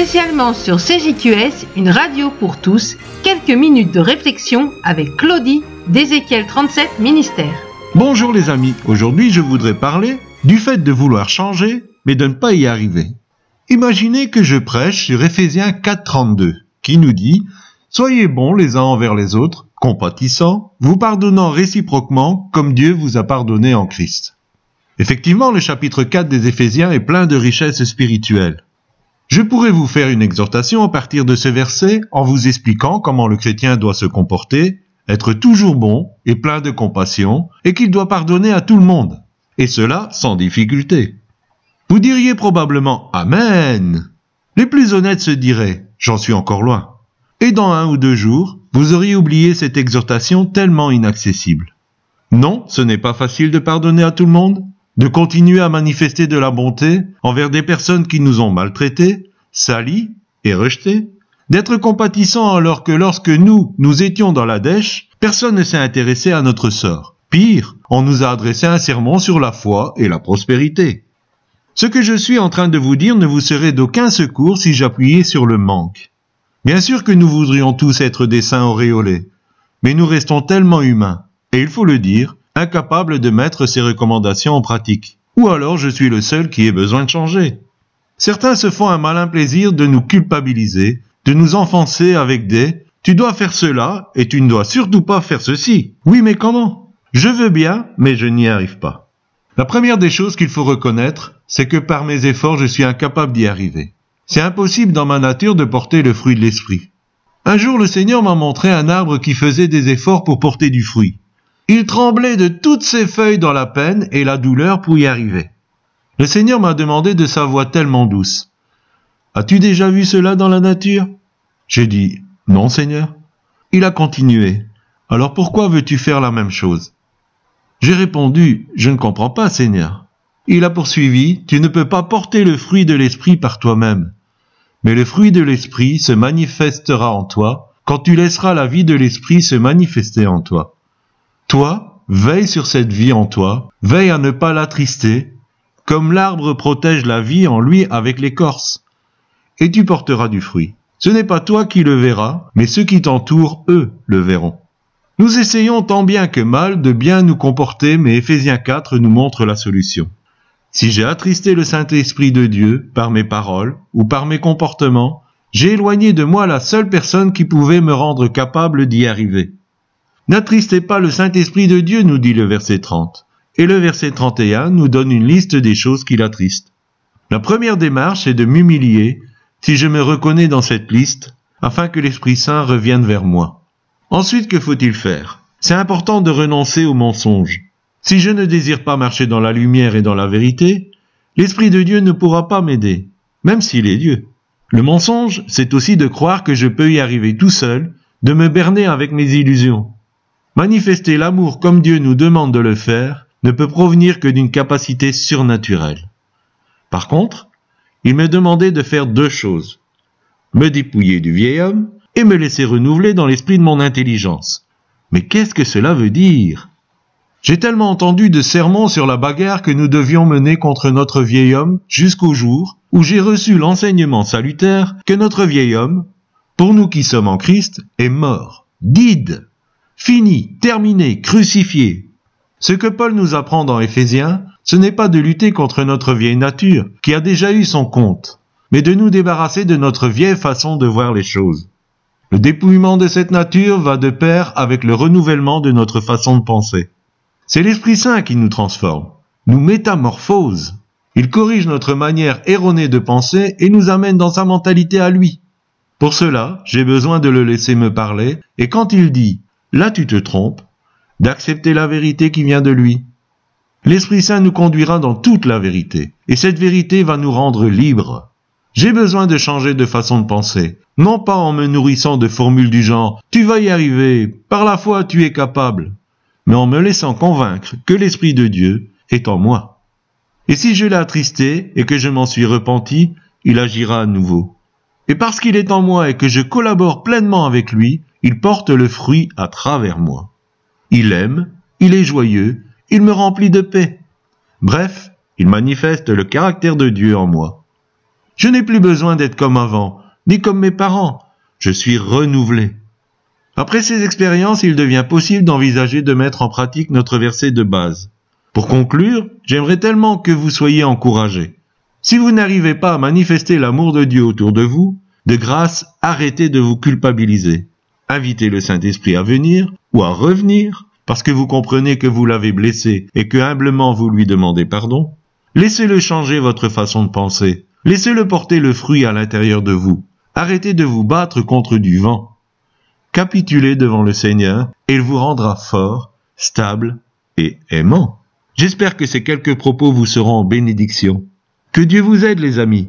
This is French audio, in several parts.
Spécialement sur CJQS, une radio pour tous, quelques minutes de réflexion avec Claudie d'Ézéchiel 37 Ministère. Bonjour les amis, aujourd'hui je voudrais parler du fait de vouloir changer, mais de ne pas y arriver. Imaginez que je prêche sur Ephésiens 4.32, qui nous dit Soyez bons les uns envers les autres, compatissants, vous pardonnant réciproquement comme Dieu vous a pardonné en Christ. Effectivement, le chapitre 4 des Éphésiens est plein de richesses spirituelles. Je pourrais vous faire une exhortation à partir de ce verset en vous expliquant comment le chrétien doit se comporter, être toujours bon et plein de compassion, et qu'il doit pardonner à tout le monde, et cela sans difficulté. Vous diriez probablement Amen. Les plus honnêtes se diraient J'en suis encore loin. Et dans un ou deux jours, vous auriez oublié cette exhortation tellement inaccessible. Non, ce n'est pas facile de pardonner à tout le monde, de continuer à manifester de la bonté envers des personnes qui nous ont maltraités, salis et rejetés, d'être compatissant alors que lorsque nous, nous étions dans la dèche, personne ne s'est intéressé à notre sort. Pire, on nous a adressé un sermon sur la foi et la prospérité. Ce que je suis en train de vous dire ne vous serait d'aucun secours si j'appuyais sur le manque. Bien sûr que nous voudrions tous être des saints auréolés, mais nous restons tellement humains, et il faut le dire, incapable de mettre ces recommandations en pratique. Ou alors je suis le seul qui ait besoin de changer. Certains se font un malin plaisir de nous culpabiliser, de nous enfoncer avec des tu dois faire cela et tu ne dois surtout pas faire ceci. Oui, mais comment? Je veux bien, mais je n'y arrive pas. La première des choses qu'il faut reconnaître, c'est que par mes efforts, je suis incapable d'y arriver. C'est impossible dans ma nature de porter le fruit de l'esprit. Un jour, le Seigneur m'a montré un arbre qui faisait des efforts pour porter du fruit. Il tremblait de toutes ses feuilles dans la peine et la douleur pour y arriver. Le Seigneur m'a demandé de sa voix tellement douce. As-tu déjà vu cela dans la nature? J'ai dit Non, Seigneur. Il a continué. Alors pourquoi veux-tu faire la même chose? J'ai répondu Je ne comprends pas, Seigneur. Il a poursuivi Tu ne peux pas porter le fruit de l'esprit par toi-même. Mais le fruit de l'esprit se manifestera en toi quand tu laisseras la vie de l'esprit se manifester en toi. Toi, veille sur cette vie en toi, veille à ne pas l'attrister, comme l'arbre protège la vie en lui avec l'écorce. Et tu porteras du fruit. Ce n'est pas toi qui le verras, mais ceux qui t'entourent, eux, le verront. Nous essayons tant bien que mal de bien nous comporter, mais Ephésiens 4 nous montre la solution. Si j'ai attristé le Saint-Esprit de Dieu par mes paroles ou par mes comportements, j'ai éloigné de moi la seule personne qui pouvait me rendre capable d'y arriver. N'attristez pas le Saint-Esprit de Dieu, nous dit le verset 30. Et le verset 31 nous donne une liste des choses qui l'attristent. La première démarche est de m'humilier si je me reconnais dans cette liste, afin que l'Esprit Saint revienne vers moi. Ensuite, que faut-il faire? C'est important de renoncer au mensonge. Si je ne désire pas marcher dans la lumière et dans la vérité, l'Esprit de Dieu ne pourra pas m'aider, même s'il est Dieu. Le mensonge, c'est aussi de croire que je peux y arriver tout seul, de me berner avec mes illusions. Manifester l'amour comme Dieu nous demande de le faire ne peut provenir que d'une capacité surnaturelle. Par contre, il m'est demandé de faire deux choses. Me dépouiller du vieil homme et me laisser renouveler dans l'esprit de mon intelligence. Mais qu'est-ce que cela veut dire? J'ai tellement entendu de sermons sur la bagarre que nous devions mener contre notre vieil homme jusqu'au jour où j'ai reçu l'enseignement salutaire que notre vieil homme, pour nous qui sommes en Christ, est mort, did, Fini, terminé, crucifié. Ce que Paul nous apprend dans Éphésiens, ce n'est pas de lutter contre notre vieille nature, qui a déjà eu son compte, mais de nous débarrasser de notre vieille façon de voir les choses. Le dépouillement de cette nature va de pair avec le renouvellement de notre façon de penser. C'est l'Esprit Saint qui nous transforme, nous métamorphose. Il corrige notre manière erronée de penser et nous amène dans sa mentalité à lui. Pour cela, j'ai besoin de le laisser me parler, et quand il dit Là tu te trompes, d'accepter la vérité qui vient de lui. L'Esprit Saint nous conduira dans toute la vérité, et cette vérité va nous rendre libres. J'ai besoin de changer de façon de penser, non pas en me nourrissant de formules du genre Tu vas y arriver, par la foi tu es capable, mais en me laissant convaincre que l'Esprit de Dieu est en moi. Et si je l'ai attristé et que je m'en suis repenti, il agira à nouveau. Et parce qu'il est en moi et que je collabore pleinement avec lui, il porte le fruit à travers moi. Il aime, il est joyeux, il me remplit de paix. Bref, il manifeste le caractère de Dieu en moi. Je n'ai plus besoin d'être comme avant, ni comme mes parents. Je suis renouvelé. Après ces expériences, il devient possible d'envisager de mettre en pratique notre verset de base. Pour conclure, j'aimerais tellement que vous soyez encouragés. Si vous n'arrivez pas à manifester l'amour de Dieu autour de vous, de grâce, arrêtez de vous culpabiliser. Invitez le Saint-Esprit à venir ou à revenir parce que vous comprenez que vous l'avez blessé et que humblement vous lui demandez pardon. Laissez-le changer votre façon de penser. Laissez-le porter le fruit à l'intérieur de vous. Arrêtez de vous battre contre du vent. Capitulez devant le Seigneur et il vous rendra fort, stable et aimant. J'espère que ces quelques propos vous seront en bénédiction. Que Dieu vous aide les amis.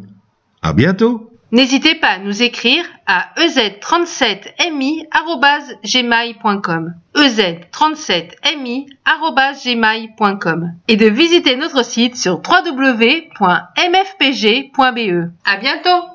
À bientôt. N'hésitez pas à nous écrire à ez37mi@gmail.com. ez37mi@gmail.com et de visiter notre site sur www.mfpg.be. À bientôt.